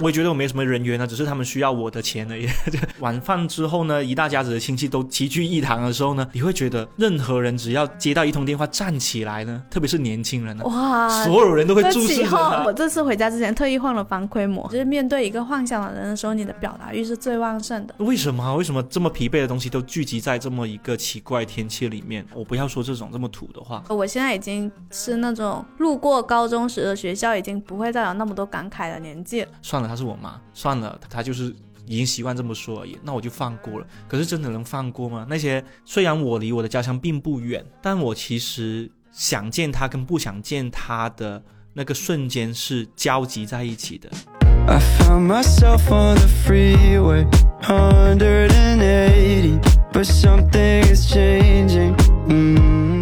我也觉得我没什么人缘啊，只是他们需要我的钱而已。晚饭之后呢，一大家子的亲戚都齐聚一堂的时候呢，你会觉得任何人只要接到一通电话站起来呢，特别是年轻人呢，哇，所有人都会注视起后，着他我。这次回家之前特意换了防窥膜，就是面对一个幻想的人的时候，你的表达欲是最旺盛的。为什么啊？为什么这么疲惫的东西都聚集在这么一个奇怪天气里面？我不要说这种这么土的话。我现在已经是那种路过高中时的学校，已经不会再有那么多感慨的年纪了。算了，她是我妈，算了，她就是已经习惯这么说而已，那我就放过了。可是真的能放过吗？那些虽然我离我的家乡并不远，但我其实想见她跟不想见她的那个瞬间是交集在一起的。I found myself on the freeway, 180, but something is changing. Mm.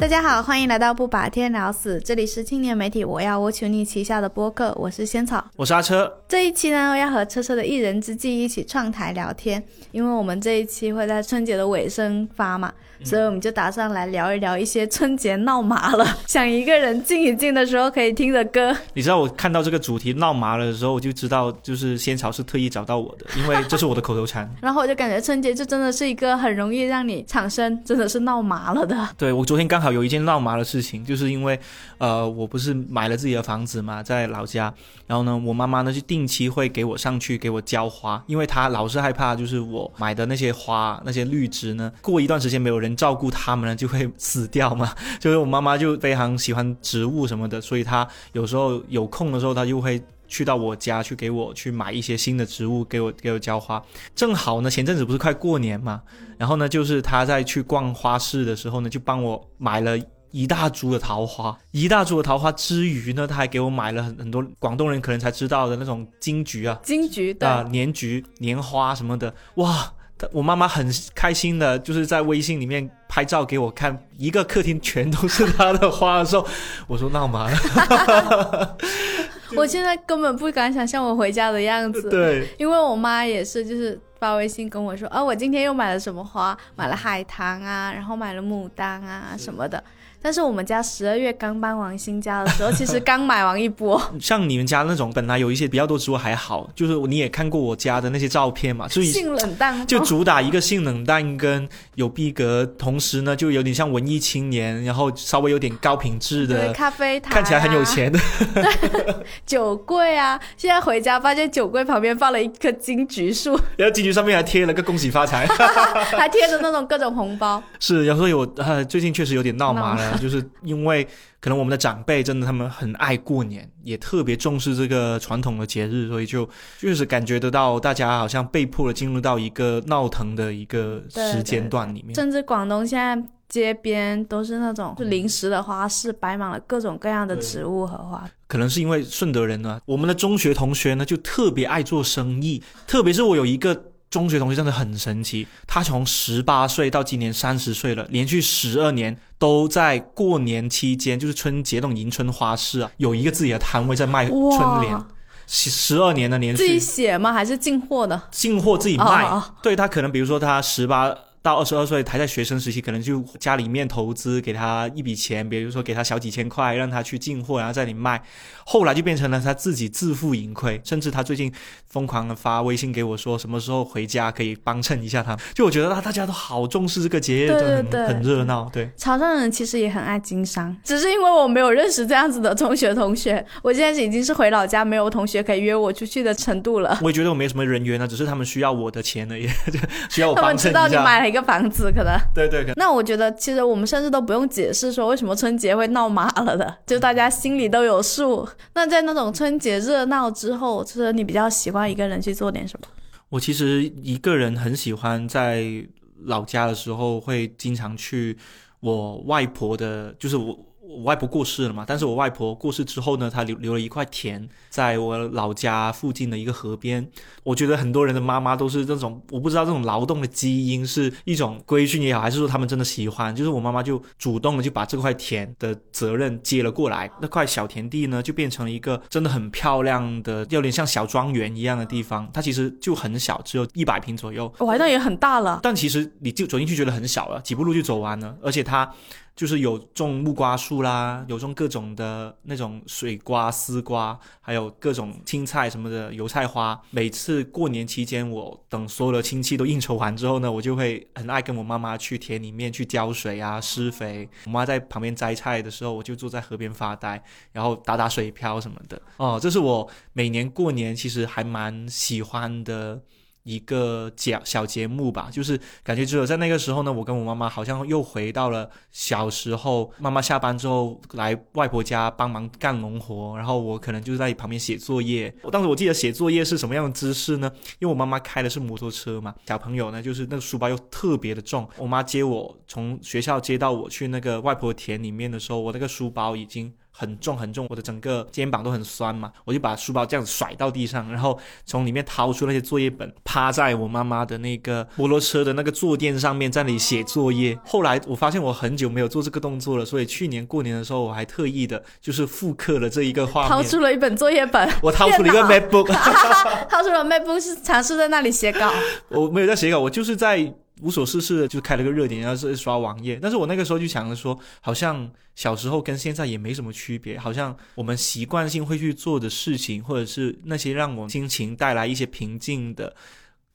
大家好，欢迎来到不把天聊死，这里是青年媒体我要我求你旗下的播客，我是仙草。我是阿车，这一期呢，我要和车车的一人之计一起创台聊天，因为我们这一期会在春节的尾声发嘛，所以我们就打算来聊一聊一些春节闹麻了，想一个人静一静的时候可以听的歌。你知道我看到这个主题闹麻了的时候，我就知道就是仙草是特意找到我的，因为这是我的口头禅。然后我就感觉春节就真的是一个很容易让你产生真的是闹麻了的。对我昨天刚好有一件闹麻的事情，就是因为，呃，我不是买了自己的房子嘛，在老家，然后呢，我妈妈呢就定期会给我上去给我浇花，因为她老是害怕，就是我买的那些花那些绿植呢，过一段时间没有人照顾他们呢，就会死掉嘛。就是我妈妈就非常喜欢植物什么的，所以她有时候有空的时候，她就会。去到我家去给我去买一些新的植物，给我给我浇花。正好呢，前阵子不是快过年嘛，然后呢，就是他在去逛花市的时候呢，就帮我买了一大株的桃花，一大株的桃花之余呢，他还给我买了很很多广东人可能才知道的那种金桔啊，金桔对，啊、年桔、年花什么的，哇！他我妈妈很开心的，就是在微信里面拍照给我看，一个客厅全都是她的花的时候，我说闹麻了，我现在根本不敢想象我回家的样子。对，因为我妈也是，就是发微信跟我说，啊，我今天又买了什么花，买了海棠啊，然后买了牡丹啊什么的。但是我们家十二月刚搬完新家的时候，其实刚买完一波，像你们家那种本来有一些比较多植物还好，就是你也看过我家的那些照片嘛，所以性冷淡，就主打一个性冷淡跟有逼格，同时呢就有点像文艺青年，然后稍微有点高品质对的，咖啡台、啊，看起来很有，钱的。酒柜啊。现在回家发现酒柜旁边放了一棵金桔树，然后金桔上面还贴了个恭喜发财，还贴着那种各种红包。是，然后所以我呃最近确实有点闹麻了，就是因为可能我们的长辈真的他们很爱过年，也特别重视这个传统的节日，所以就确实感觉得到大家好像被迫的进入到一个闹腾的一个时间段里面。甚至广东现在街边都是那种临时的花市，摆满了各种各样的植物和花。可能是因为顺德人呢，我们的中学同学呢就特别爱做生意，特别是我有一个中学同学真的很神奇，他从十八岁到今年三十岁了，连续十二年都在过年期间，就是春节那种迎春花市啊，有一个自己的摊位在卖春联哇，，十十二年的连自己写吗？还是进货的？进货自己卖。对他可能比如说他十八。到二十二岁还在学生时期，可能就家里面投资给他一笔钱，比如说给他小几千块，让他去进货，然后在里卖。后来就变成了他自己自负盈亏，甚至他最近疯狂的发微信给我说，什么时候回家可以帮衬一下他。就我觉得啊，大家都好重视这个节日，对对对很热闹。对，潮汕人其实也很爱经商，只是因为我没有认识这样子的中学同学，我现在已经是回老家没有同学可以约我出去的程度了。我也觉得我没什么人缘啊，只是他们需要我的钱而已，需要我他们知道你衬一下。买了一个房子，可能。对对，那我觉得其实我们甚至都不用解释说为什么春节会闹麻了的，就大家心里都有数。那在那种春节热闹之后，就是你比较喜欢一个人去做点什么？我其实一个人很喜欢在老家的时候，会经常去我外婆的，就是我我外婆过世了嘛，但是我外婆过世之后呢，她留留了一块田，在我老家附近的一个河边。我觉得很多人的妈妈都是这种，我不知道这种劳动的基因是一种规训也好，还是说他们真的喜欢。就是我妈妈就主动的就把这块田的责任接了过来，那块小田地呢就变成了一个真的很漂亮的，有点像小庄园一样的地方。它其实就很小，只有一百平左右。哇，那也很大了。但其实你就走进去觉得很小了，几步路就走完了，而且它就是有种木瓜树啦，有种各种的那种水瓜、丝瓜，还有各种青菜什么的油菜花。每次过年期间，我等所有的亲戚都应酬完之后呢，我就会很爱跟我妈妈去田里面去浇水啊、施肥。我妈在旁边摘菜的时候，我就坐在河边发呆，然后打打水漂什么的。哦，这是我每年过年其实还蛮喜欢的。一个节小节目吧，就是感觉只有在那个时候呢，我跟我妈妈好像又回到了小时候。妈妈下班之后来外婆家帮忙干农活，然后我可能就在旁边写作业。我当时我记得写作业是什么样的姿势呢？因为我妈妈开的是摩托车嘛，小朋友呢就是那个书包又特别的重。我妈接我从学校接到我去那个外婆田里面的时候，我那个书包已经。很重很重，我的整个肩膀都很酸嘛，我就把书包这样子甩到地上，然后从里面掏出那些作业本，趴在我妈妈的那个摩托车的那个坐垫上面，在那里写作业。后来我发现我很久没有做这个动作了，所以去年过年的时候，我还特意的就是复刻了这一个画面，掏出了一本作业本，我掏出了一个 MacBook，掏出了 MacBook 是尝试在那里写稿，我没有在写稿，我就是在。无所事事的就开了个热点，然后是刷网页。但是我那个时候就想着说，好像小时候跟现在也没什么区别，好像我们习惯性会去做的事情，或者是那些让我心情带来一些平静的、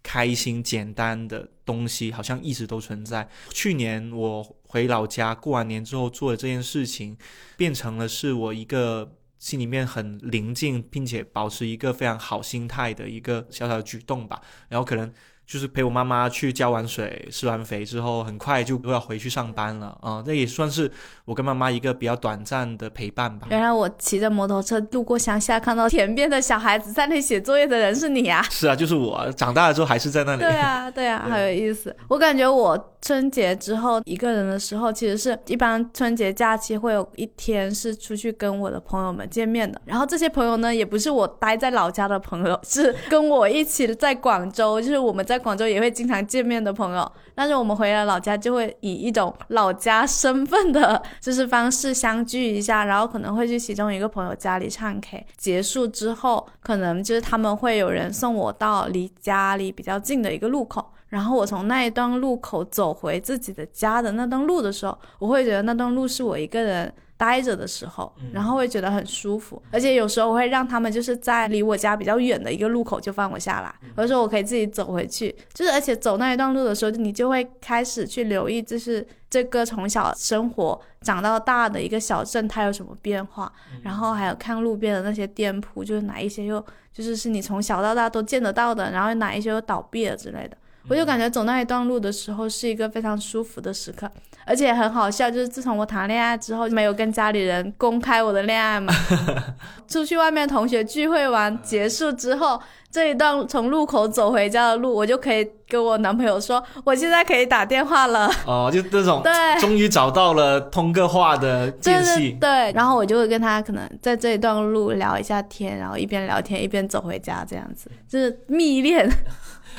开心、简单的东西，好像一直都存在。去年我回老家过完年之后做的这件事情，变成了是我一个心里面很宁静，并且保持一个非常好心态的一个小小的举动吧。然后可能。就是陪我妈妈去浇完水、施完肥之后，很快就又要回去上班了啊！这也算是我跟妈妈一个比较短暂的陪伴吧。原来我骑着摩托车路过乡下，看到田边的小孩子在那写作业的人是你啊？是啊，就是我。长大了之后还是在那里。对啊，对啊，好有意思。我感觉我春节之后一个人的时候，其实是一般春节假期会有一天是出去跟我的朋友们见面的。然后这些朋友呢，也不是我待在老家的朋友，是跟我一起在广州，就是我们在。在广州也会经常见面的朋友，但是我们回了老家就会以一种老家身份的，就是方式相聚一下，然后可能会去其中一个朋友家里唱 K。结束之后，可能就是他们会有人送我到离家里比较近的一个路口，然后我从那一段路口走回自己的家的那段路的时候，我会觉得那段路是我一个人。待着的时候，然后会觉得很舒服，而且有时候我会让他们就是在离我家比较远的一个路口就放我下来，有的时候我可以自己走回去，就是而且走那一段路的时候，你就会开始去留意，就是这个从小生活长到大的一个小镇它有什么变化，然后还有看路边的那些店铺，就是哪一些又就是是你从小到大都见得到的，然后哪一些又倒闭了之类的。我就感觉走那一段路的时候是一个非常舒服的时刻，而且很好笑。就是自从我谈恋爱之后，没有跟家里人公开我的恋爱嘛。出去外面同学聚会完结束之后，这一段从路口走回家的路，我就可以跟我男朋友说，我现在可以打电话了。哦，就这种，对，终于找到了通个话的间隙。对，然后我就会跟他可能在这一段路聊一下天，然后一边聊天一边走回家，这样子就是蜜恋。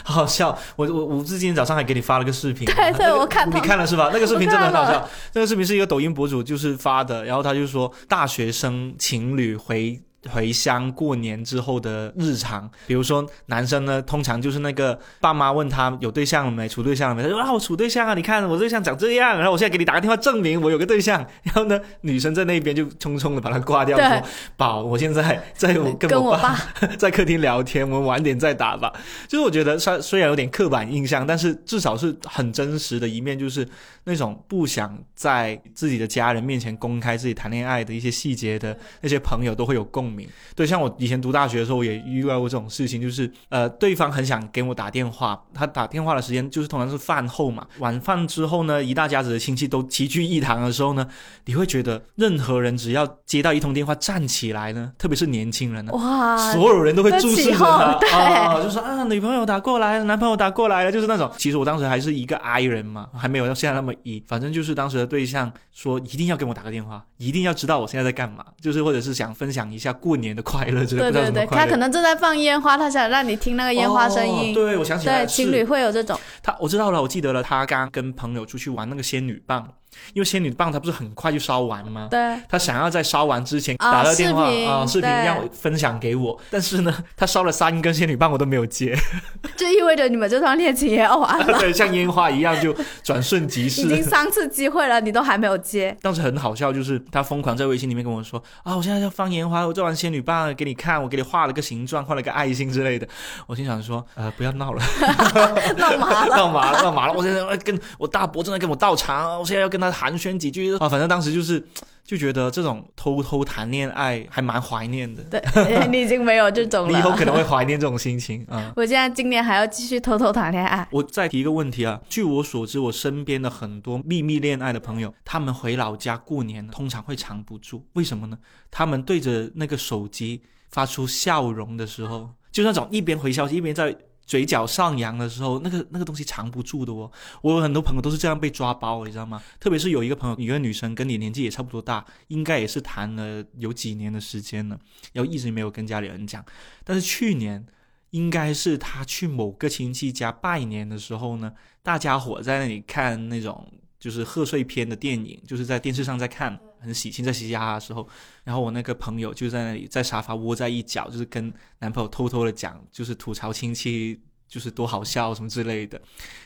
好 好笑，我我我今天早上还给你发了个视频，对对，我看你看了是吧？那个视频真的很好笑，那个视频是一个抖音博主就是发的，然后他就说大学生情侣回。回乡过年之后的日常，比如说男生呢，通常就是那个爸妈问他有对象了没，处对象了。没，他说啊我处对象啊，你看我对象。长这样，然后我现在给你打个电话证明我有个对象，然后呢女生在那边就匆匆的把他挂掉，说宝我现在在我跟我爸在客厅聊天，我们晚点再打吧。就是我觉得虽虽然有点刻板印象，但是至少是很真实的一面，就是那种不想在自己的家人面前公开自己谈恋爱的一些细节的那些朋友都会有共鸣。对，像我以前读大学的时候，我也遇到过这种事情，就是呃，对方很想给我打电话，他打电话的时间就是通常是饭后嘛，晚饭之后呢，一大家子的亲戚都齐聚一堂的时候呢，你会觉得任何人只要接到一通电话站起来呢，特别是年轻人呢，哇，所有人都会注视着他，啊，就说啊，女朋友打过来了，男朋友打过来了，就是那种。其实我当时还是一个 I 人嘛，还没有像现在那么 E，反正就是当时的对象说一定要跟我打个电话，一定要知道我现在在干嘛，就是或者是想分享一下。过年的快乐之类的，对对对，他可能正在放烟花，他想让你听那个烟花声音。对，我想起来，对情侣会有这种。他我知道了，我记得了，他刚跟朋友出去玩那个仙女棒，因为仙女棒它不是很快就烧完吗？对，他想要在烧完之前啊打个电话视频啊，视频对让我分享给我，但是呢，他烧了三根仙女棒我都没有接，这意味着你们这段恋情也要完了，对，像烟花一样就转瞬即逝已经。三次机会了，你都还没有接。当时很好笑，就是他疯狂在微信里面跟我说啊，我现在要放烟花，我做完仙女棒给你看，我给你画了个形状，画了个爱心之类的。我心想说，呃，不要闹了，闹麻了。闹麻了，闹麻了！我现在跟我大伯正在跟我倒茶，我现在要跟他寒暄几句啊。反正当时就是 就觉得这种偷偷谈恋爱还蛮怀念的。对，你已经没有这种了。你以后可能会怀念这种心情啊。我现在今年还要继续偷偷谈恋爱。我再提一个问题啊，据我所知，我身边的很多秘密恋爱的朋友，他们回老家过年通常会藏不住，为什么呢？他们对着那个手机发出笑容的时候，就那种一边回消息一边在嘴角上扬的时候，那个那个东西藏不住的哦。我有很多朋友都是这样被抓包，你知道吗？特别是有一个朋友，一个女生跟你年纪也差不多大，应该也是谈了有几年的时间了，然后一直没有跟家里人讲，但是去年。应该是他去某个亲戚家拜年的时候呢，大家伙在那里看那种就是贺岁片的电影，就是在电视上在看，很喜庆，在嘻嘻哈哈的时候，然后我那个朋友就在那里在沙发窝在一角，就是跟男朋友偷偷的讲，就是吐槽亲戚。就是多好笑什么之类的，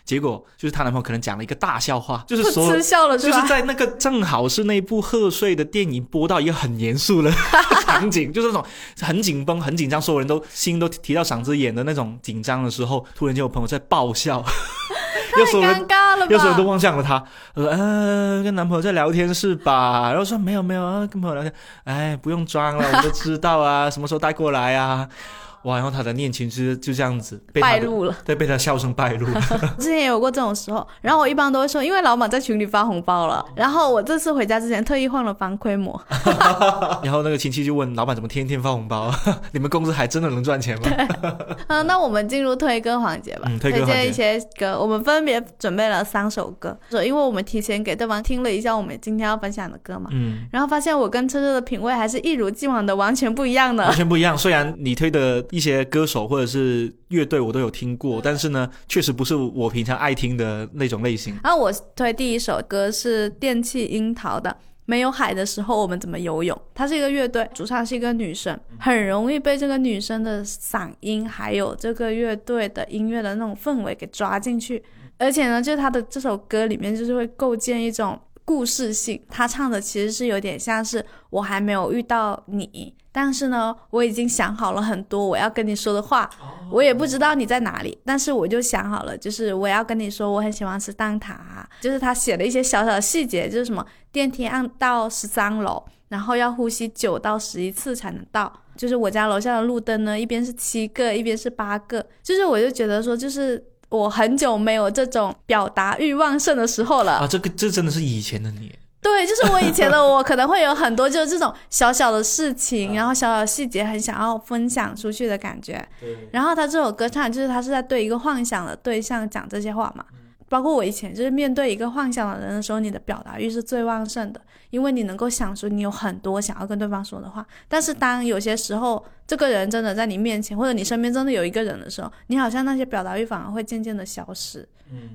结果就是她男朋友可能讲了一个大笑话，就是说笑了就是？在那个正好是那部贺岁的电影播到一个很严肃的场景，就是那种很紧绷、很紧张，所有人都心都提到嗓子眼的那种紧张的时候，突然间有朋友在爆笑，有所有太人尴尬了有所有都吧？望向了他，我说：“嗯、跟男朋友在聊天是吧？”然后说：“没有没有啊，跟朋友聊天。”哎，不用装了，我都知道啊，什么时候带过来啊？哇，然后他的恋情就就这样子被败露了，对，被他笑声败露。之前也有过这种时候，然后我一般都会说，因为老板在群里发红包了，然后我这次回家之前特意换了防窥膜，然后那个亲戚就问老板怎么天天发红包？你们公司还真的能赚钱吗？嗯，那我们进入推歌环节吧，嗯推荐一些歌，我们分别准备了三首歌，因为我们提前给对方听了一下我们今天要分享的歌嘛，嗯，然后发现我跟车车的品味还是一如既往的完全不一样的完。全不一样。虽然你推的一些歌手或者是乐队我都有听过，但是呢，确实不是我平常爱听的那种类型。然后我推第一首歌是电气樱桃的。没有海的时候，我们怎么游泳？它是一个乐队，主唱是一个女生，很容易被这个女生的嗓音，还有这个乐队的音乐的那种氛围给抓进去。而且呢，就是她的这首歌里面，就是会构建一种故事性。他唱的其实是有点像是我还没有遇到你，但是呢，我已经想好了很多我要跟你说的话。我也不知道你在哪里，但是我就想好了，就是我要跟你说，我很喜欢吃蛋挞、就是他写了一些小小的细节，就是什么电梯按到十三楼，然后要呼吸九到十一次才能到。就是我家楼下的路灯呢，一边是七个，一边是八个。就是我就觉得说，就是我很久没有这种表达欲旺盛的时候了。啊，这个这真的是以前的你。对，就是我以前的我可能会有很多就是这种小小的事情，然后小小的细节很想要分享出去的感觉。然后他这首歌唱就是他是在对一个幻想的对象讲这些话嘛。包括我以前就是面对一个幻想的人的时候，你的表达欲是最旺盛的，因为你能够想出你有很多想要跟对方说的话。但是当有些时候这个人真的在你面前，或者你身边真的有一个人的时候，你好像那些表达欲反而会渐渐的消失。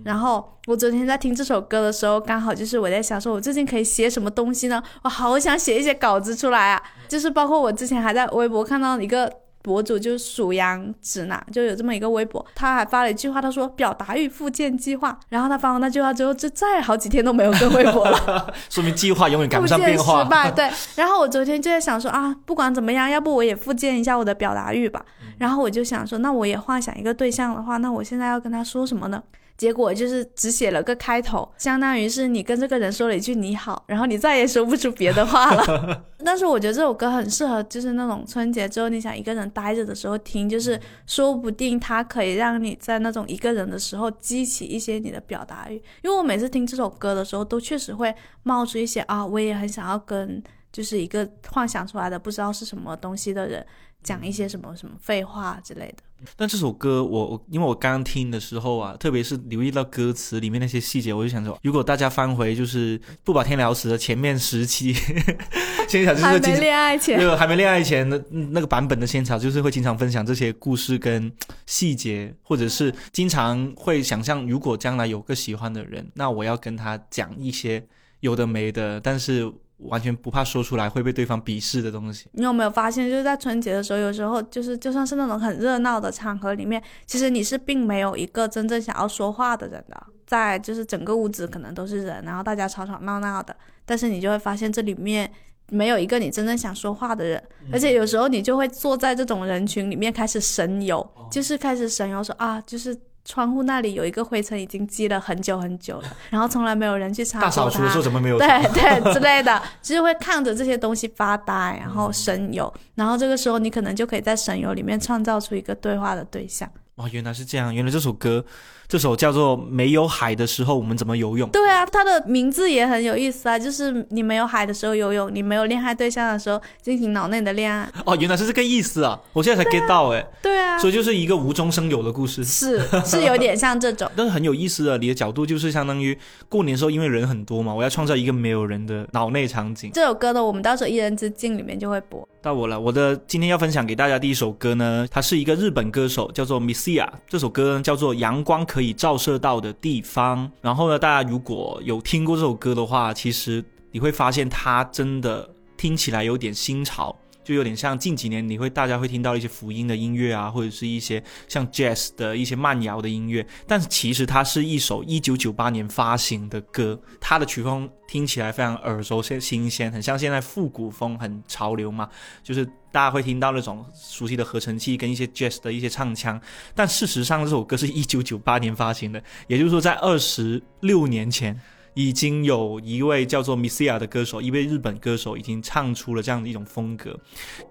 然后我昨天在听这首歌的时候，刚好就是我在想说，我最近可以写什么东西呢？我好想写一些稿子出来啊！就是包括我之前还在微博看到一个博主，就是属羊指南，就有这么一个微博，他还发了一句话，他说表达欲复健计划。然后他发完那句话之后，就再好几天都没有更微博了。说明计划永远赶不上变化。失败，对。然后我昨天就在想说啊，不管怎么样，要不我也复健一下我的表达欲吧。然后我就想说，那我也幻想一个对象的话，那我现在要跟他说什么呢？结果就是只写了个开头，相当于是你跟这个人说了一句你好，然后你再也说不出别的话了。但是我觉得这首歌很适合，就是那种春节之后你想一个人待着的时候听，就是说不定它可以让你在那种一个人的时候激起一些你的表达欲。因为我每次听这首歌的时候，都确实会冒出一些啊，我也很想要跟就是一个幻想出来的不知道是什么东西的人讲一些什么什么废话之类的。但这首歌我我因为我刚听的时候啊，特别是留意到歌词里面那些细节，我就想说，如果大家翻回就是不把天聊死的前面十期，仙草就是还没恋爱前那，个还没恋爱前的那个版本的仙草，就是会经常分享这些故事跟细节，或者是经常会想象，如果将来有个喜欢的人，那我要跟他讲一些有的没的，但是完全不怕说出来会被对方鄙视的东西。你有没有发现，就是在春节的时候，有时候就是就算是那种很热闹的场合里面，其实你是并没有一个真正想要说话的人的，在就是整个屋子可能都是人，然后大家吵吵闹闹的，但是你就会发现这里面没有一个你真正想说话的人，而且有时候你就会坐在这种人群里面开始神游，就是开始神游说啊，就是。窗户那里有一个灰尘，已经积了很久很久了，然后从来没有人去擦大扫除的时候。怎么没有？对对之类的，就是会看着这些东西发呆，然后神游，然后这个时候你可能就可以在神游里面创造出一个对话的对象。哇，原来是这样！原来这首歌，这首叫做《没有海的时候我们怎么游泳》。对啊，它的名字也很有意思啊，就是你没有海的时候游泳，你没有恋爱对象的时候进行脑内的恋爱。哦，原来是这个意思啊！我现在才 get 到哎，对啊，所以就是一个无中生有的故事。是是有点像这种。但是很有意思的，你的角度就是相当于过年的时候，因为人很多嘛，我要创造一个没有人的脑内场景。这首歌呢，我们到时候一人之境里面就会播。到我了，我的今天要分享给大家第一首歌呢，它是一个日本歌手，叫做 Misia。这首歌呢叫做《阳光可以照射到的地方》。然后呢，大家如果有听过这首歌的话，其实你会发现它真的听起来有点新潮。就有点像近几年你会大家会听到一些福音的音乐啊，或者是一些像 jazz 的一些慢摇的音乐，但是其实它是一首一九九八年发行的歌，它的曲风听起来非常耳熟新新鲜，很像现在复古风很潮流嘛，就是大家会听到那种熟悉的合成器跟一些 jazz 的一些唱腔，但事实上这首歌是一九九八年发行的，也就是说在二十六年前。已经有一位叫做 Misia 的歌手，一位日本歌手已经唱出了这样的一种风格，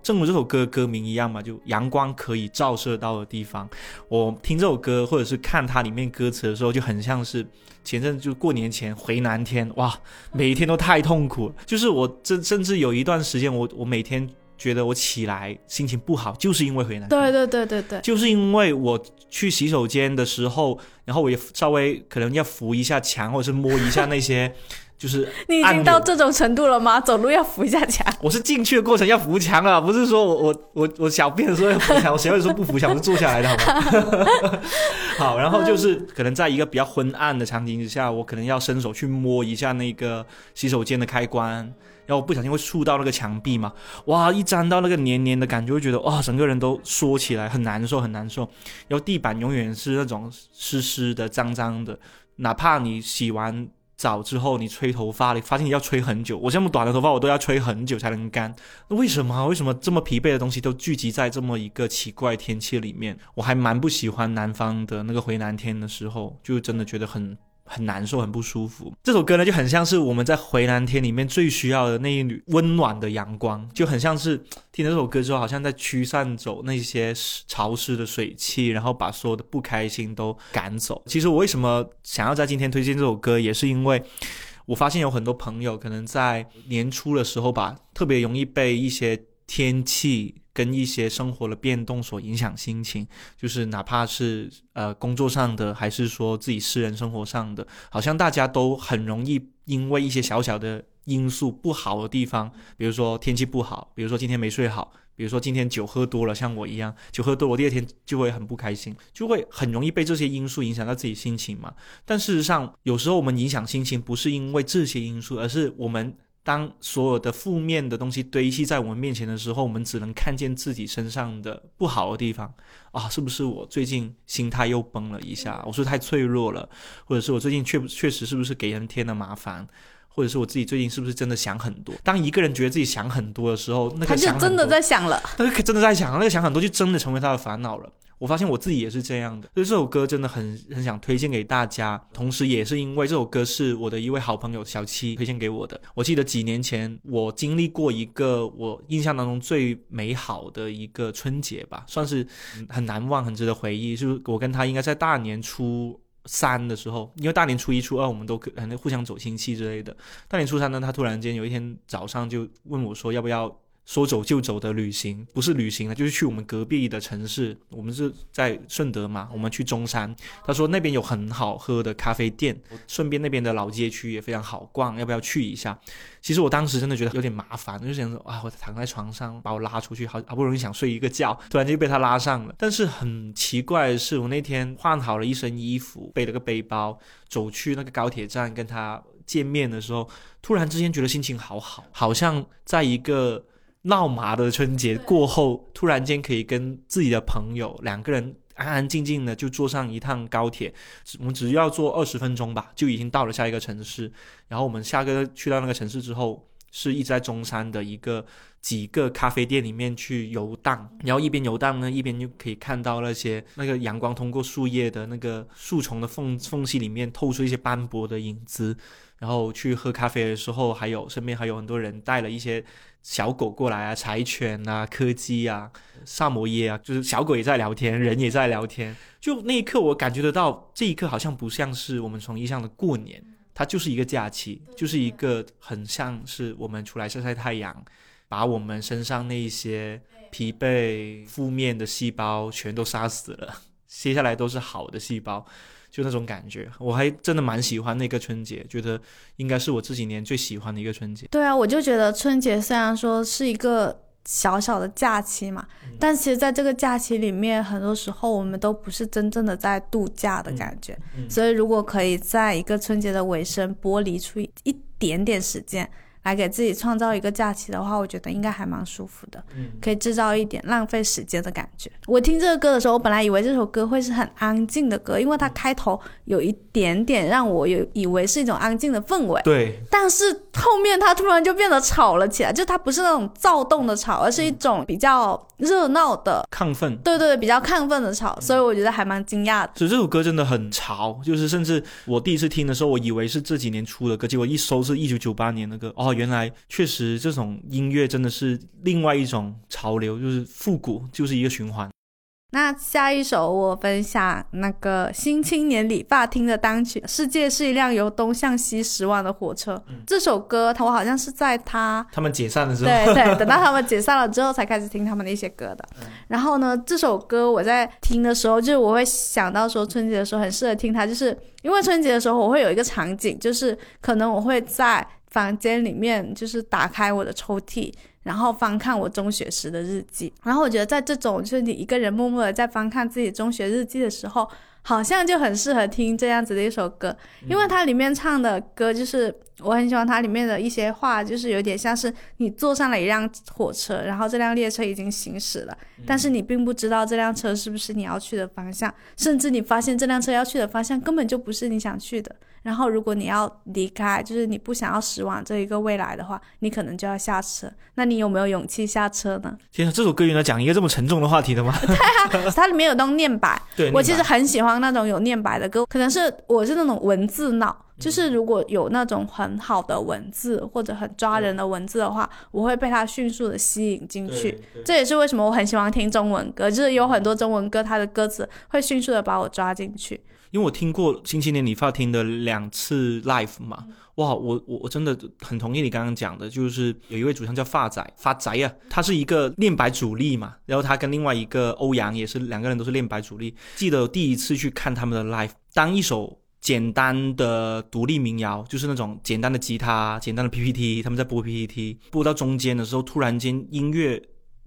正如这首歌歌名一样嘛，就阳光可以照射到的地方。我听这首歌或者是看它里面歌词的时候，就很像是前阵就过年前回南天，哇，每一天都太痛苦。就是我甚甚至有一段时间，我我每天觉得我起来心情不好，就是因为回南天。对对对对对，就是因为我去洗手间的时候，然后我也稍微可能要扶一下墙，或者是摸一下那些，就是 你已经到这种程度了吗？走路要扶一下墙。我是进去的过程要扶墙啊，不是说我我我我小便的时候要扶墙，我谁会说不扶墙？我是坐下来的好吗？好，然后就是可能在一个比较昏暗的场景之下，我可能要伸手去摸一下那个洗手间的开关，然后不小心会触到那个墙壁嘛，哇，一沾到那个黏黏的感觉，会觉得哇，整个人都缩起来，很难受，很难受。然后地板永远是那种湿湿的、脏脏的，哪怕你洗完澡之后，你吹头发，你发现你要吹很久。我这么短的头发，我都要吹很久才能干。那为什么？为什么这么疲惫的东西都聚集在这么一个奇怪天气里面？我还蛮不喜欢南方的那个回南天的时候，就真的觉得很。很难受，很不舒服。这首歌呢，就很像是我们在回南天里面最需要的那一缕温暖的阳光，就很像是听了这首歌之后，好像在驱散走那些潮湿的水汽，然后把所有的不开心都赶走。其实我为什么想要在今天推荐这首歌，也是因为我发现有很多朋友可能在年初的时候吧，特别容易被一些天气。跟一些生活的变动所影响心情，就是哪怕是呃工作上的，还是说自己私人生活上的，好像大家都很容易因为一些小小的因素不好的地方，比如说天气不好，比如说今天没睡好，比如说今天酒喝多了，像我一样酒喝多，我第二天就会很不开心，就会很容易被这些因素影响到自己心情嘛。但事实上，有时候我们影响心情不是因为这些因素，而是我们。当所有的负面的东西堆积在我们面前的时候，我们只能看见自己身上的不好的地方啊！是不是我最近心态又崩了一下？我是太脆弱了，或者是我最近确确实是不是给人添了麻烦？或者是我自己最近是不是真的想很多？当一个人觉得自己想很多的时候，那个他就真的多在想了。那个真的在想，那个想很多就真的成为他的烦恼了。我发现我自己也是这样的，所以这首歌真的很很想推荐给大家。同时，也是因为这首歌是我的一位好朋友小七推荐给我的。我记得几年前我经历过一个我印象当中最美好的一个春节吧，算是很难忘、很值得回忆。就是我跟他应该在大年初三的时候，因为大年初一、初二我们都可能互相走亲戚之类的。大年初三呢，他突然间有一天早上就问我说，要不要？说走就走的旅行，不是旅行了，就是去我们隔壁的城市。我们是在顺德嘛，我们去中山。他说那边有很好喝的咖啡店，顺便那边的老街区也非常好逛，要不要去一下？其实我当时真的觉得有点麻烦，就想说啊，我躺在床上把我拉出去，好好不容易想睡一个觉，突然就被他拉上了。但是很奇怪的是，我那天换好了一身衣服，背了个背包，走去那个高铁站跟他见面的时候，突然之间觉得心情好好，好像在一个闹麻的春节过后，突然间可以跟自己的朋友两个人安安静静的就坐上一趟高铁，只我们只要坐二十分钟吧，就已经到了下一个城市。然后我们下个去到那个城市之后，是一直在中山的一个几个咖啡店里面去游荡，然后一边游荡呢，一边就可以看到那些那个阳光通过树叶的那个树丛的缝缝隙里面透出一些斑驳的影子。然后去喝咖啡的时候，还有身边还有很多人带了一些小狗过来啊，柴犬啊、柯基啊、萨摩耶啊，就是小狗也在聊天，人也在聊天。就那一刻，我感觉得到，这一刻好像不像是我们从意义上的过年，它就是一个假期，就是一个很像是我们出来晒晒太阳，把我们身上那一些疲惫、负面的细胞全都杀死了，接下来都是好的细胞。就那种感觉，我还真的蛮喜欢那个春节，觉得应该是我这几年最喜欢的一个春节。对啊，我就觉得春节虽然说是一个小小的假期嘛，但其实在这个假期里面，很多时候我们都不是真正的在度假的感觉。所以如果可以在一个春节的尾声剥离出一点点时间。来给自己创造一个假期的话，我觉得应该还蛮舒服的，可以制造一点浪费时间的感觉。我听这个歌的时候，我本来以为这首歌会是很安静的歌，因为它开头有一点点让我有以为是一种安静的氛围。对，但是后面它突然就变得吵了起来，就它不是那种躁动的吵，而是一种比较热闹的亢奋。对对，比较亢奋的吵，所以我觉得还蛮惊讶的。所以这首歌真的很潮，就是甚至我第一次听的时候，我以为是这几年出的歌，结果一搜是一九九八年的歌。哦。原来确实，这种音乐真的是另外一种潮流，就是复古，就是一个循环。那下一首我分享那个新青年理发厅的单曲《世界是一辆由东向西驶往的火车》。这首歌，他我好像是在他他们解散的时候，对对，等到他们解散了之后才开始听他们的一些歌的。然后呢，这首歌我在听的时候，就是我会想到说春节的时候很适合听它，就是因为春节的时候我会有一个场景，就是可能我会在。房间里面就是打开我的抽屉，然后翻看我中学时的日记。然后我觉得在这种就是你一个人默默的在翻看自己中学日记的时候，好像就很适合听这样子的一首歌，因为它里面唱的歌就是我很喜欢它里面的一些话，就是有点像是你坐上了一辆火车，然后这辆列车已经行驶了，但是你并不知道这辆车是不是你要去的方向，甚至你发现这辆车要去的方向根本就不是你想去的。然后，如果你要离开，就是你不想要驶往这一个未来的话，你可能就要下车。那你有没有勇气下车呢？天啊，这首歌原来讲一个这么沉重的话题的吗？对啊，它里面有那种念白。对，我其实很喜欢那种有念白的歌，可能是我是那种文字脑，就是如果有那种很好的文字或者很抓人的文字的话，我会被它迅速的吸引进去。这也是为什么我很喜欢听中文歌，就是有很多中文歌，它的歌词会迅速的把我抓进去。因为我听过星期年理发厅的两次 live 嘛，哇，我我我真的很同意你刚刚讲的，就是有一位主唱叫发仔发仔啊，他是一个练白主力嘛，然后他跟另外一个欧阳也是两个人都是练白主力。记得第一次去看他们的 live，当一首简单的独立民谣，就是那种简单的吉他、简单的 PPT，他们在播 PPT，播到中间的时候，突然间音乐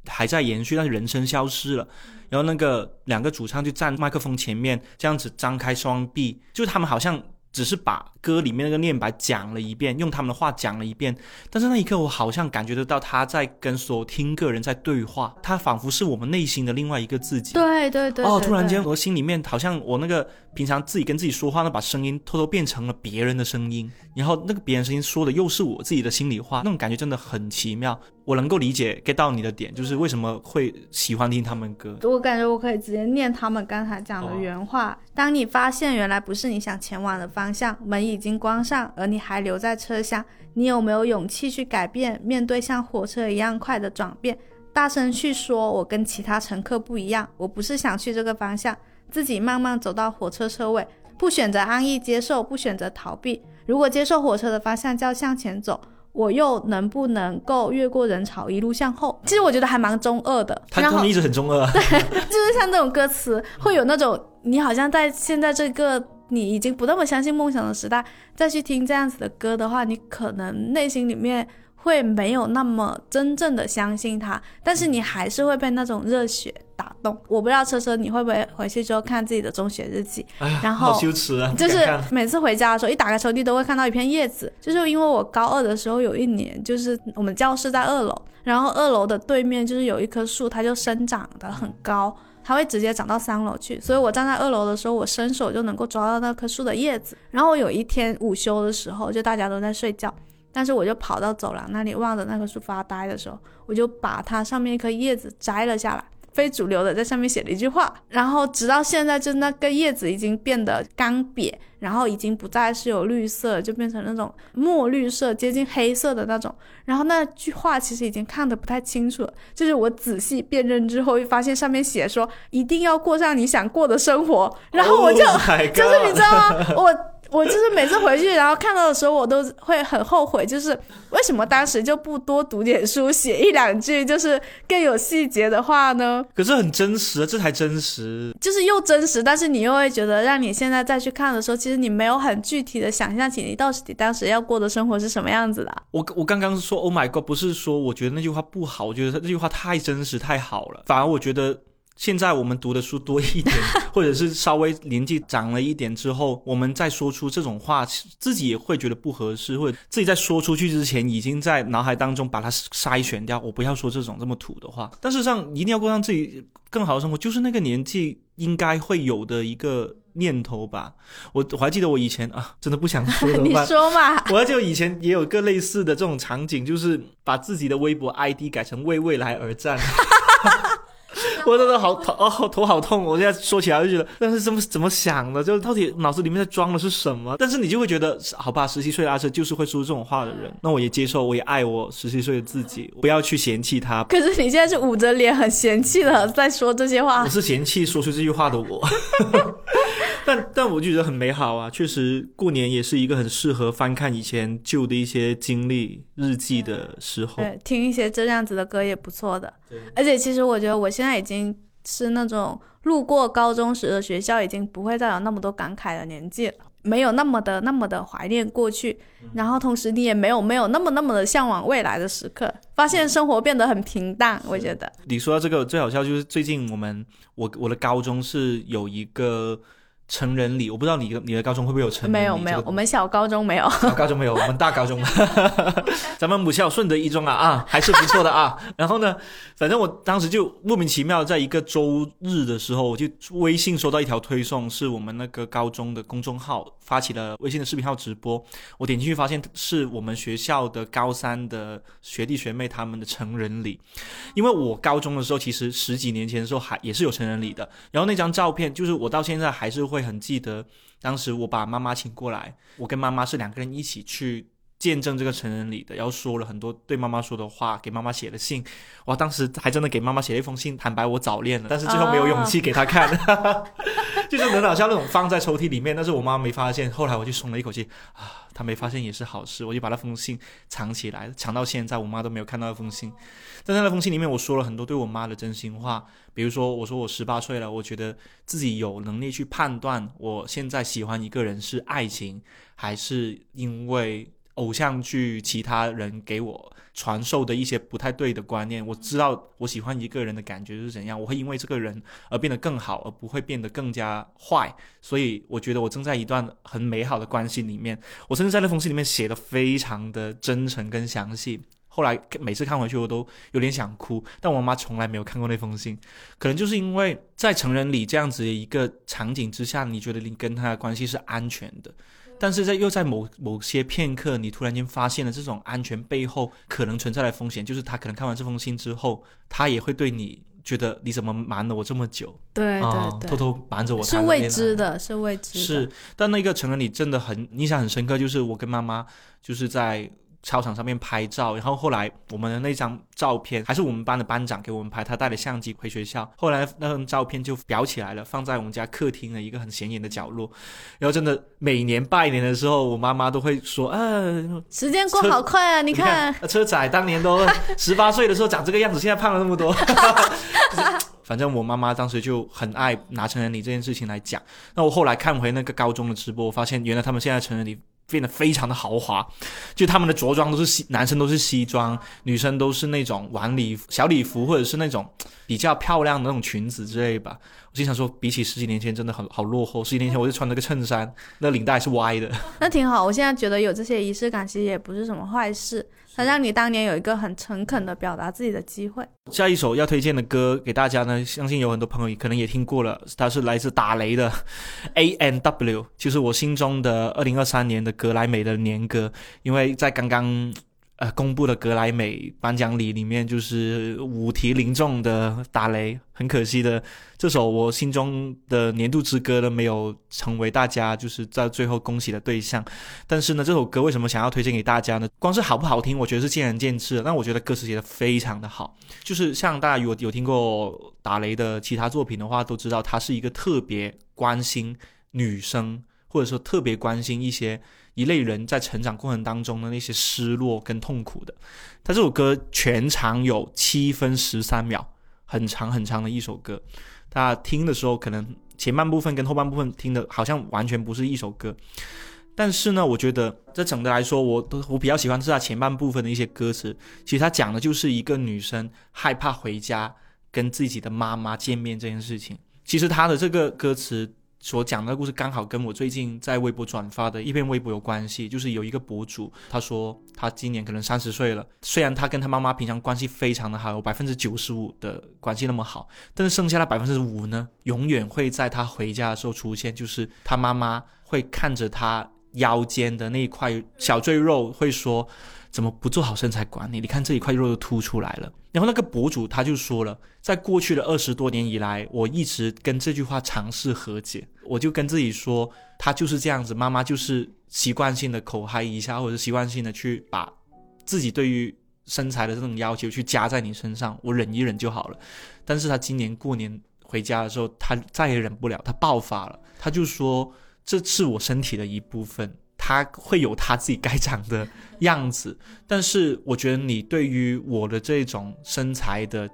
还在延续，但是人声消失了。然后那个两个主唱就站麦克风前面，这样子张开双臂，就他们好像只是把歌里面那个念白讲了一遍，用他们的话讲了一遍。但是那一刻，我好像感觉得到他在跟所有听个人在对话，他仿佛是我们内心的另外一个自己。对对对。哦，突然间我心里面好像我那个平常自己跟自己说话，呢把声音偷偷变成了别人的声音，然后那个别人声音说的又是我自己的心里话，那种感觉真的很奇妙。我能够理解 get 到你的点，就是为什么会喜欢听他们歌。我感觉我可以直接念他们刚才讲的原话：当你发现原来不是你想前往的方向，门已经关上，而你还留在车厢，你有没有勇气去改变？面对像火车一样快的转变，大声去说：“我跟其他乘客不一样，我不是想去这个方向。”自己慢慢走到火车车尾，不选择安逸接受，不选择逃避。如果接受火车的方向，就要向前走。我又能不能够越过人潮一路向后？其实我觉得还蛮中二的。他真的一直很中二。对，就是像这种歌词，会有那种你好像在现在这个你已经不那么相信梦想的时代，再去听这样子的歌的话，你可能内心里面。会没有那么真正的相信他，但是你还是会被那种热血打动。我不知道车车你会不会回去之后看自己的中学日记，哎，然后羞耻啊！就是每次回家的时候，一打开抽屉都会看到一片叶子。就是因为我高二的时候有一年，就是我们教室在二楼，然后二楼的对面就是有一棵树，它就生长得很高，它会直接长到三楼去。所以我站在二楼的时候，我伸手就能够抓到那棵树的叶子。然后我有一天午休的时候，就大家都在睡觉，但是我就跑到走廊那里望着那棵树发呆的时候，我就把它上面一颗叶子摘了下来。非主流的在上面写了一句话，然后直到现在，就那个叶子已经变得干瘪，然后已经不再是有绿色，就变成那种墨绿色，接近黑色的那种。然后那句话其实已经看得不太清楚了，就是我仔细辨认之后，会发现上面写说一定要过上你想过的生活。然后我就、Oh 就是你知道吗？我我就是每次回去，然后看到的时候，我都会很后悔，就是为什么当时就不多读点书，写一两句就是更有细节的话呢？可是很真实啊，这才真实。就是又真实，但是你又会觉得，让你现在再去看的时候，其实你没有很具体的想象起你到底当时要过的生活是什么样子的啊。我我刚刚说 Oh my God，不是说我觉得那句话不好，我觉得那句话太真实太好了。反而我觉得现在我们读的书多一点，或者是稍微年纪长了一点之后，我们再说出这种话，自己也会觉得不合适，或者自己在说出去之前，已经在脑海当中把它筛选掉。我不要说这种这么土的话。但事实上，一定要过上自己更好的生活，就是那个年纪应该会有的一个念头吧。我我还记得我以前啊，真的不想说怎么你？说嘛？我还记得以前也有个类似的这种场景，就是把自己的微博 ID 改成为未来而战。我真的好头 哦，头好痛！我现在说起来就觉得，但是怎么怎么想的？就是到底脑子里面在装的是什么？但是你就会觉得，好吧，十七岁的阿车就是会说这种话的人，那我也接受，我也爱我十七岁的自己，不要去嫌弃他。可是你现在是捂着脸很嫌弃的在说这些话我，是嫌弃说出这句话的我，但但我就觉得很美好啊！确实，过年也是一个很适合翻看以前旧的一些经历日记的时候。对，听一些这样子的歌也不错的。而且其实我觉得我现在已经是那种路过高中时的学校，已经不会再有那么多感慨的年纪了。没有那么的那么的怀念过去，然后同时你也没有没有那么那么的向往未来的时刻，发现生活变得很平淡。我觉得，你说到这个最好笑就是最近我们我我的高中是有一个成人礼，我不知道你的你的高中会不会有成人礼？没有没有，我们小高中没有。小高中没有，我们大高中，咱们母校顺德一中啊啊，还是不错的啊。然后呢，反正我当时就莫名其妙，在一个周日的时候，我就微信收到一条推送，是我们那个高中的公众号发起了微信的视频号直播。我点进去发现是我们学校的高三的学弟学妹他们的成人礼，因为我高中的时候其实十几年前的时候还也是有成人礼的，然后那张照片就是我到现在还是会会很记得。当时我把妈妈请过来，我跟妈妈是两个人一起去见证这个成人礼的，然后说了很多对妈妈说的话，给妈妈写的信。哇，当时还真的给妈妈写了一封信，坦白我早恋了，但是最后没有勇气给她看，就是很好像那种放在抽屉里面，但是我妈没发现。后来我就松了一口气啊，她没发现也是好事，我就把那封信藏起来，藏到现在，我妈都没有看到那封信。但在那封信里面，我说了很多对我妈的真心话，比如说我说我十八岁了，我觉得自己有能力去判断我现在喜欢一个人是爱情，还是因为偶像剧其他人给我传授的一些不太对的观念。我知道我喜欢一个人的感觉是怎样，我会因为这个人而变得更好，而不会变得更加坏。所以我觉得我正在一段很美好的关系里面。我甚至在那封信里面写的非常的真诚跟详细。后来每次看回去，我都有点想哭，但我妈从来没有看过那封信，可能就是因为在成人礼这样子的一个场景之下，你觉得你跟他的关系是安全的，但是在又在某某些片刻，你突然间发现了这种安全背后可能存在的风险，就是他可能看完这封信之后，他也会对你觉得你怎么瞒了我这么久？对啊、对对，偷偷瞒着我是未知的，是未知的。是，但那个成人你真的很印象很深刻，就是我跟妈妈就是在操场上面拍照，然后后来我们的那张照片还是我们班的班长给我们拍，他带了相机回学校，后来那张照片就裱起来了，放在我们家客厅的一个很显眼的角落。然后真的每年拜年的时候，我妈妈都会说，呃，时间过好快啊！你你看，呃车仔当年都 十八岁的时候长这个样子，现在胖了那么多。反正我妈妈当时就很爱拿成人礼这件事情来讲。那我后来看回那个高中的直播，我发现原来他们现在成人礼变得非常的豪华，就他们的着装都是西，男生都是西装，女生都是那种晚礼小礼服，或者是那种比较漂亮的那种裙子之类吧。我经常说，比起十几年前，真的很好落后。十几年前我就穿了个衬衫，那领带是歪的。那挺好，我现在觉得有这些仪式感，其实也不是什么坏事。它让你当年有一个很诚恳的表达自己的机会。下一首要推荐的歌给大家呢，相信有很多朋友可能也听过了，它是来自打雷的 A N W，就是我心中的二零二三年的格莱美的年歌，因为在刚刚。呃，公布的格莱美颁奖礼里面，就是五题零中的打雷，很可惜的，这首我心中的年度之歌呢，没有成为大家就是在最后恭喜的对象。但是呢，这首歌为什么想要推荐给大家呢？光是好不好听，我觉得是见仁见智。但我觉得歌词写的非常的好，就是像大家如果有听过打雷的其他作品的话，都知道他是一个特别关心女生，或者说特别关心一些。一类人在成长过程当中的那些失落跟痛苦的，他这首歌全长有七分十三秒，很长很长的一首歌。他听的时候，可能前半部分跟后半部分听的好像完全不是一首歌。但是呢，我觉得这整的来说，我都我比较喜欢是他前半部分的一些歌词。其实他讲的就是一个女生害怕回家跟自己的妈妈见面这件事情。其实他的这个歌词。所讲的故事刚好跟我最近在微博转发的一篇微博有关系，就是有一个博主，他说他今年可能三十岁了，虽然他跟他妈妈平常关系非常的好，有百分之九十五的关系那么好，但是剩下的百分之五呢，永远会在他回家的时候出现，就是他妈妈会看着他腰间的那一块小赘肉，会说。怎么不做好身材管理？你看这一块肉都凸出来了。然后那个博主他就说了，在过去的二十多年以来，我一直跟这句话尝试和解。我就跟自己说，他就是这样子，妈妈就是习惯性的口嗨一下，或者习惯性的去把自己对于身材的这种要求去加在你身上，我忍一忍就好了。但是他今年过年回家的时候，他再也忍不了，他爆发了。他就说，这是我身体的一部分。他会有他自己该长的样子，但是我觉得你对于我的这种身材的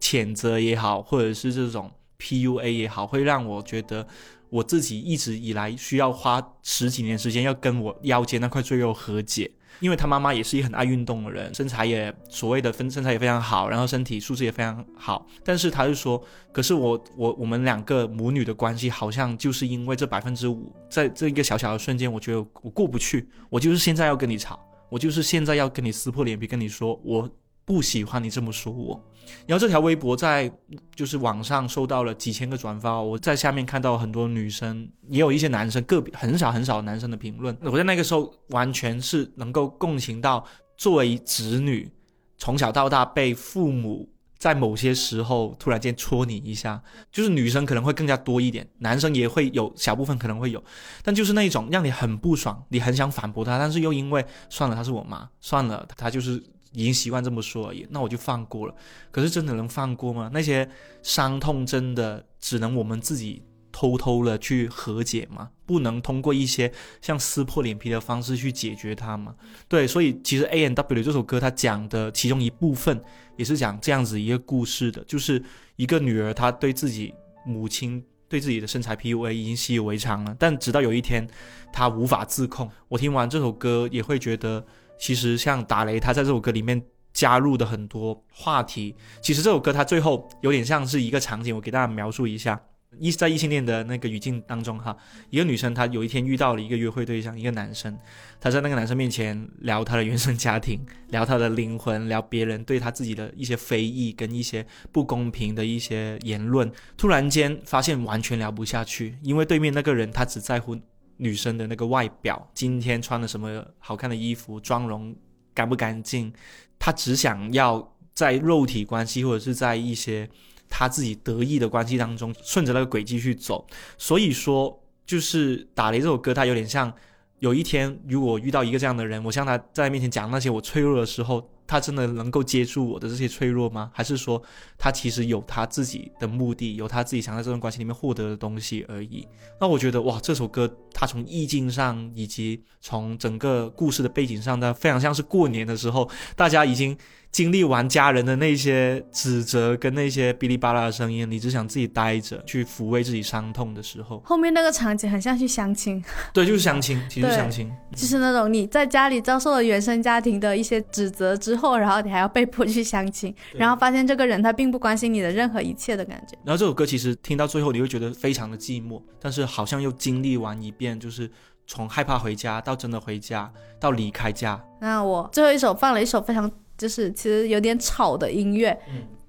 谴责也好，或者是这种 PUA 也好，会让我觉得我自己一直以来需要花十几年时间要跟我腰间那块赘肉和解。因为他妈妈也是一个很爱运动的人，身材也所谓的分身材也非常好，然后身体素质也非常好。但是他就说，可是我我我们两个母女的关系好像就是因为这百分之五，在这一个小小的瞬间，我觉得我过不去，我就是现在要跟你吵，我就是现在要跟你撕破脸皮跟你说我。不喜欢你这么说我，然后这条微博在就是网上收到了几千个转发，我在下面看到很多女生，也有一些男生，个别很少很少男生的评论。我在那个时候完全是能够共情到，作为子女，从小到大被父母在某些时候突然间戳你一下，就是女生可能会更加多一点，男生也会有小部分可能会有，但就是那种让你很不爽，你很想反驳他，但是又因为算了，她是我妈，算了，她就是。已经习惯这么说而已，那我就放过了。可是真的能放过吗？那些伤痛真的只能我们自己偷偷的去和解吗？不能通过一些像撕破脸皮的方式去解决它吗？对，所以其实 A N W 这首歌它讲的其中一部分也是讲这样子一个故事的，就是一个女儿她对自己母亲对自己的身材 P U A 已经习以为常了，但直到有一天她无法自控。我听完这首歌也会觉得。其实像打雷，他在这首歌里面加入的很多话题，其实这首歌它最后有点像是一个场景，我给大家描述一下。一在异性恋的那个语境当中，哈，一个女生她有一天遇到了一个约会对象，一个男生，她在那个男生面前聊她的原生家庭，聊她的灵魂，聊别人对她自己的一些非议跟一些不公平的一些言论。突然间发现完全聊不下去，因为对面那个人他只在乎。女生的那个外表，今天穿了什么好看的衣服，妆容干不干净？她只想要在肉体关系或者是在一些她自己得意的关系当中，顺着那个轨迹去走。所以说，就是打雷这首歌，它有点像有一天，如果遇到一个这样的人，我向他在面前讲那些我脆弱的时候，他真的能够接住我的这些脆弱吗？还是说他其实有他自己的目的，有他自己想在这段关系里面获得的东西而已？那我觉得哇，这首歌它从意境上以及从整个故事的背景上，它非常像是过年的时候，大家已经。经历完家人的那些指责跟那些哔哩吧啦的声音，你只想自己待着，去抚慰自己伤痛的时候，后面那个场景很像去相亲，对，就是相亲，其实相亲，就是那种你在家里遭受了原生家庭的一些指责之后，然后你还要被迫去相亲，然后发现这个人他并不关心你的任何一切的感觉。然后这首歌其实听到最后，你会觉得非常的寂寞，但是好像又经历完一遍，就是从害怕回家到真的回家，到离开家。那我最后一首放了一首非常。就是其实有点吵的音乐，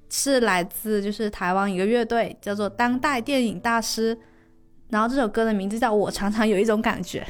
是来自就是台湾一个乐队，叫做当代电影大师。然后这首歌的名字叫我常常有一种感觉，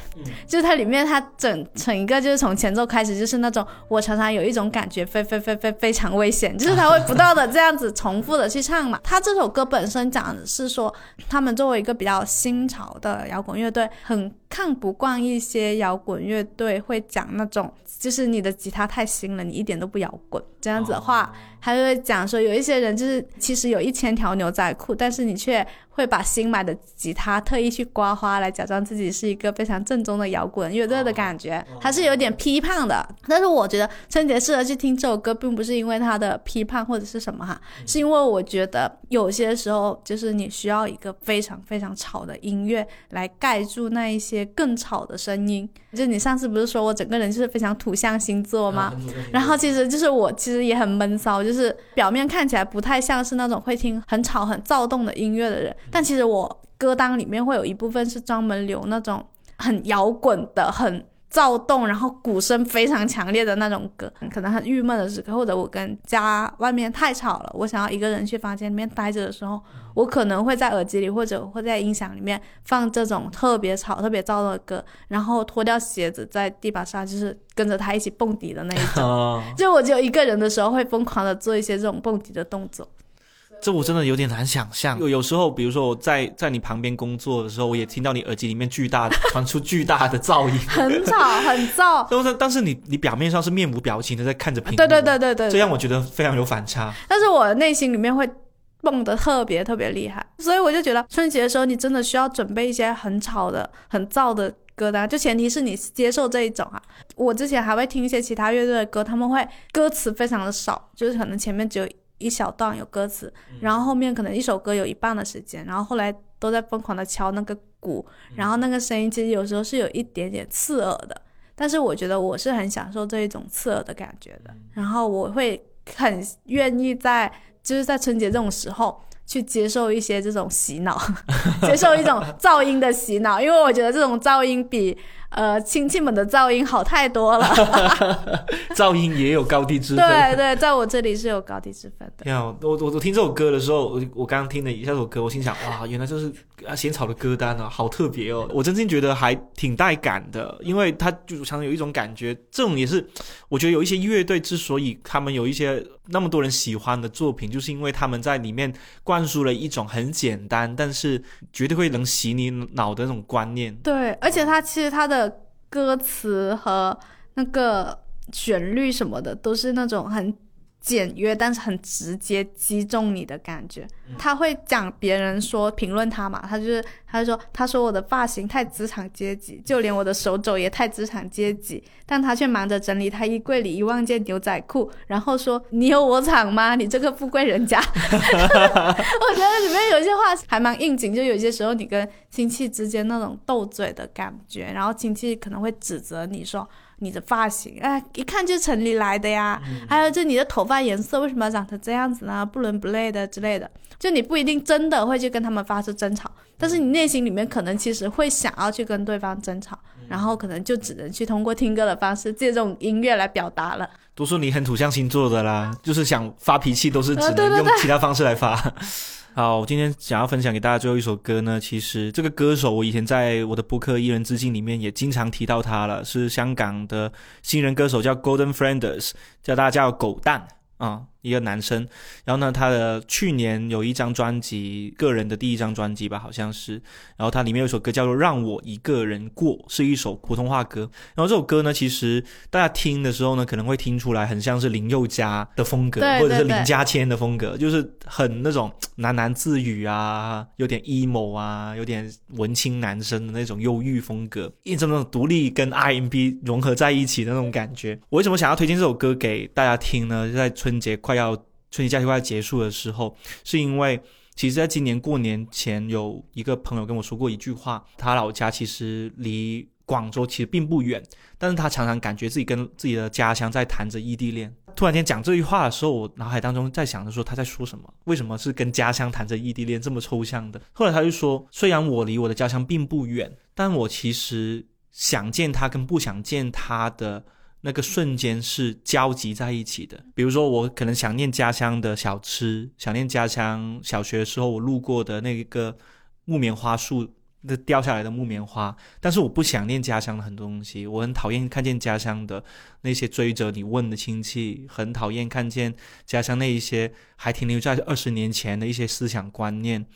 就是它里面它整整一个就是从前奏开始就是那种我常常有一种感觉非非非非非常危险，就是他会不断的这样子重复的去唱嘛。他这首歌本身讲的是说，他们作为一个比较新潮的摇滚乐队，很看不惯一些摇滚乐队会讲那种。就是你的吉他太新了，你一点都不摇滚。这样子的话，他就会讲说，有一些人就是其实有一千条牛仔裤，但是你却。会把新买的吉他特意去刮花，来假装自己是一个非常正宗的摇滚乐队的感觉，还是有点批判的。但是我觉得春节适合去听这首歌，并不是因为它的批判或者是什么哈，是因为我觉得有些时候就是你需要一个非常非常吵的音乐来盖住那一些更吵的声音。就你上次不是说我整个人就是非常土象星座吗？然后其实就是我其实也很闷骚，就是表面看起来不太像是那种会听很吵很躁动的音乐的人。但其实我歌单里面会有一部分是专门留那种很摇滚的、很躁动，然后鼓声非常强烈的那种歌。可能很郁闷的时刻，或者我跟家外面太吵了，我想要一个人去房间里面待着的时候，我可能会在耳机里或者会在音响里面放这种特别吵、特别躁动的歌，然后脱掉鞋子在地板上就是跟着他一起蹦迪的那一种。就我只有一个人的时候，会疯狂的做一些这种蹦迪的动作。这我真的有点难想象。有有时候，比如说我在在你旁边工作的时候，我也听到你耳机里面巨大的传出巨大的噪音，很吵 很噪。但是但是你你表面上是面无表情的在看着屏幕，对对对对对，这让我觉得非常有反差。但是我内心里面会蹦得特别特别厉害，所以我就觉得春节的时候你真的需要准备一些很吵的、很燥的歌单，就前提是你接受这一种啊。我之前还会听一些其他乐队的歌，他们会歌词非常的少，就是可能前面只有。一小段有歌词，然后后面可能一首歌有一半的时间，然后后来都在疯狂的敲那个鼓，然后那个声音其实有时候是有一点点刺耳的，但是我觉得我是很享受这一种刺耳的感觉的，然后我会很愿意在就是在春节这种时候去接受一些这种洗脑，接受一种噪音的洗脑，因为我觉得这种噪音比。呃，亲戚们的噪音好太多了，噪音也有高低之分。对对，在我这里是有高低之分的。呀，我我我听这首歌的时候，我我刚刚听了一下这首歌，我心想，哇，原来就是啊，仙草的歌单啊，好特别哦。我真心觉得还挺带感的，因为它就常常有一种感觉，这种也是我觉得有一些乐队之所以他们有一些那么多人喜欢的作品，就是因为他们在里面灌输了一种很简单，但是绝对会能洗你脑的那种观念。对，而且它其实它的。歌词和那个旋律什么的都是那种很简约，但是很直接击中你的感觉。他会讲别人说评论他嘛，他就是他就说他说我的发型太资产阶级，就连我的手肘也太资产阶级，但他却忙着整理他衣柜里一万件牛仔裤，然后说你有我惨吗？你这个富贵人家。我觉得里面有些话还蛮应景，就有些时候你跟亲戚之间那种斗嘴的感觉，然后亲戚可能会指责你说。你的发型，哎，一看就城里来的呀。还有就你的头发颜色为什么要长成这样子呢？不伦不类的之类的。就你不一定真的会去跟他们发生争吵，但是你内心里面可能其实会想要去跟对方争吵，然后可能就只能去通过听歌的方式借这种音乐来表达了。都说你很土象星座的啦，就是想发脾气都是只能用其他方式来发。好，我今天想要分享给大家最后一首歌呢，其实这个歌手我以前在我的播客《一人之境》里面也经常提到他了，是香港的新人歌手，叫 Golden Friends，叫大家叫狗蛋啊。一个男生。然后呢，他的去年有一张专辑，个人的第一张专辑吧，好像是。然后它里面有一首歌叫做《让我一个人过》，是一首普通话歌。然后这首歌呢，其实大家听的时候呢，可能会听出来很像是林宥嘉的风格，对或者是林家谦的风格，就是很那种喃喃自语啊，有点 emo 啊，有点文青男生的那种忧郁风格，一种那种独立跟 R&B 融合在一起的那种感觉。我为什么想要推荐这首歌给大家听呢？在春节快快要春节假期快要结束的时候，是因为。其实，在今年过年前，有一个朋友跟我说过一句话，他老家其实离广州其实并不远，但是他常常感觉自己跟自己的家乡在谈着异地恋。突然间讲这句话的时候，我脑海当中在想着说他在说什么？为什么是跟家乡谈着异地恋这么抽象的？后来他就说，虽然我离我的家乡并不远，但我其实想见他跟不想见他的那个瞬间是交集在一起的。比如说，我可能想念家乡的小吃，想念家乡小学的时候我路过的那个木棉花树。那掉下来的木棉花，但是我不想念家乡的很多东西，我很讨厌看见家乡的那些追着你问的亲戚，很讨厌看见家乡那一些还停留在二十年前的一些思想观念。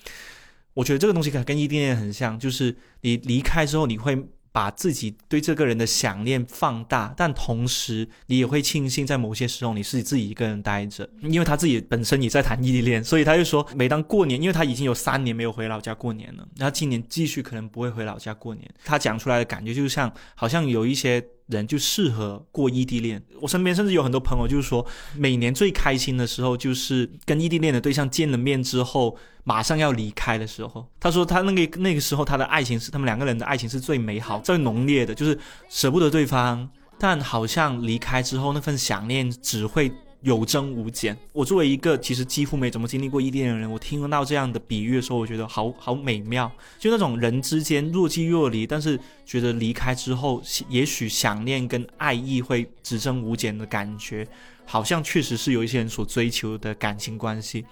我觉得这个东西跟异地恋很像，就是你离开之后，你会把自己对这个人的想念放大，但同时你也会庆幸在某些时候你是自己一个人待着，因为他自己本身也在谈异地恋，所以他就说，每当过年，因为他已经有三年没有回老家过年了，然后今年继续可能不会回老家过年，他讲出来的感觉就像好像有一些。人就适合过异地恋。我身边甚至有很多朋友，就是说，每年最开心的时候，就是跟异地恋的对象见了面之后，马上要离开的时候。他说，他那个那个时候，他的爱情是他们两个人的爱情是最美好、最浓烈的，就是舍不得对方，但好像离开之后，那份想念只会。有增无减。我作为一个其实几乎没怎么经历过异地恋的人，我听到这样的比喻的时候，我觉得好好美妙。就那种人之间若即若离，但是觉得离开之后，也许想念跟爱意会只增无减的感觉，好像确实是有一些人所追求的感情关系。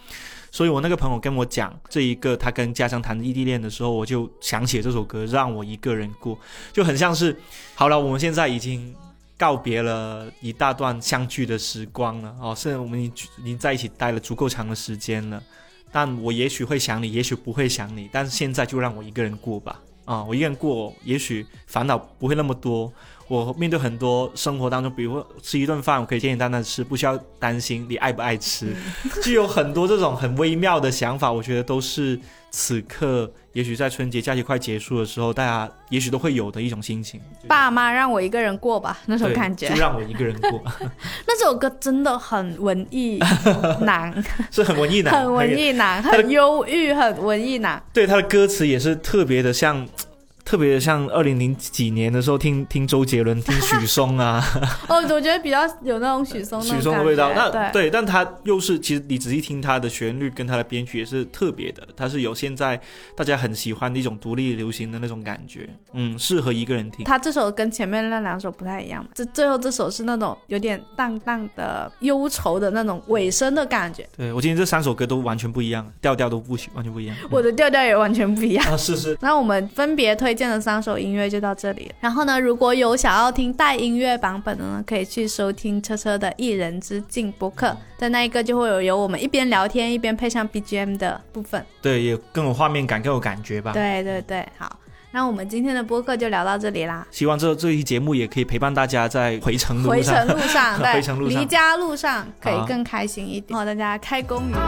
所以我那个朋友跟我讲这一个他跟家乡谈异地恋的时候，我就想起这首歌《让我一个人过》，就很像是好了，我们现在已经。告别了一大段相聚的时光了哦，甚至我们已已经在一起待了足够长的时间了。但我也许会想你，也许不会想你，但是现在就让我一个人过吧。啊，我一个人过，也许烦恼不会那么多。我面对很多生活当中，比如说吃一顿饭，我可以简简单单吃，不需要担心你爱不爱吃，就有很多这种很微妙的想法。我觉得都是此刻。也许在春节假期快结束的时候，大家也许都会有的一种心情。爸妈让我一个人过吧，那种感觉。就让我一个人过。那首歌真的很文艺男，是很文艺男，很文艺男，很忧郁，很文艺男。对他的歌词也是特别的像。特别像二零零几年的时候，听听周杰伦，听许嵩啊。哦，我觉得比较有那种许嵩许嵩的味道。那对，但他又是其实你仔细听他的旋律跟他的编曲也是特别的，他是有现在大家很喜欢的一种独立流行的那种感觉。嗯，适合一个人听。他这首跟前面那两首不太一样，这最后这首是那种有点淡淡的忧愁的那种尾声的感觉。对我今天这三首歌都完全不一样，调调都不完全不一样。我的调调也完全不一样啊！是是。那我们分别推。推荐的三首音乐就到这里。然后呢，如果有想要听带音乐版本的呢，可以去收听车车的《一人之境》播客，在那一个就会有有我们一边聊天一边配上 BGM 的部分。对，也更有画面感，更有感觉吧。对对对，好，那我们今天的播客就聊到这里啦。希望这这一期节目也可以陪伴大家在回程路上，回程路上，对，回程路上，离家路上可以更开心一点。然后大家开工愉快。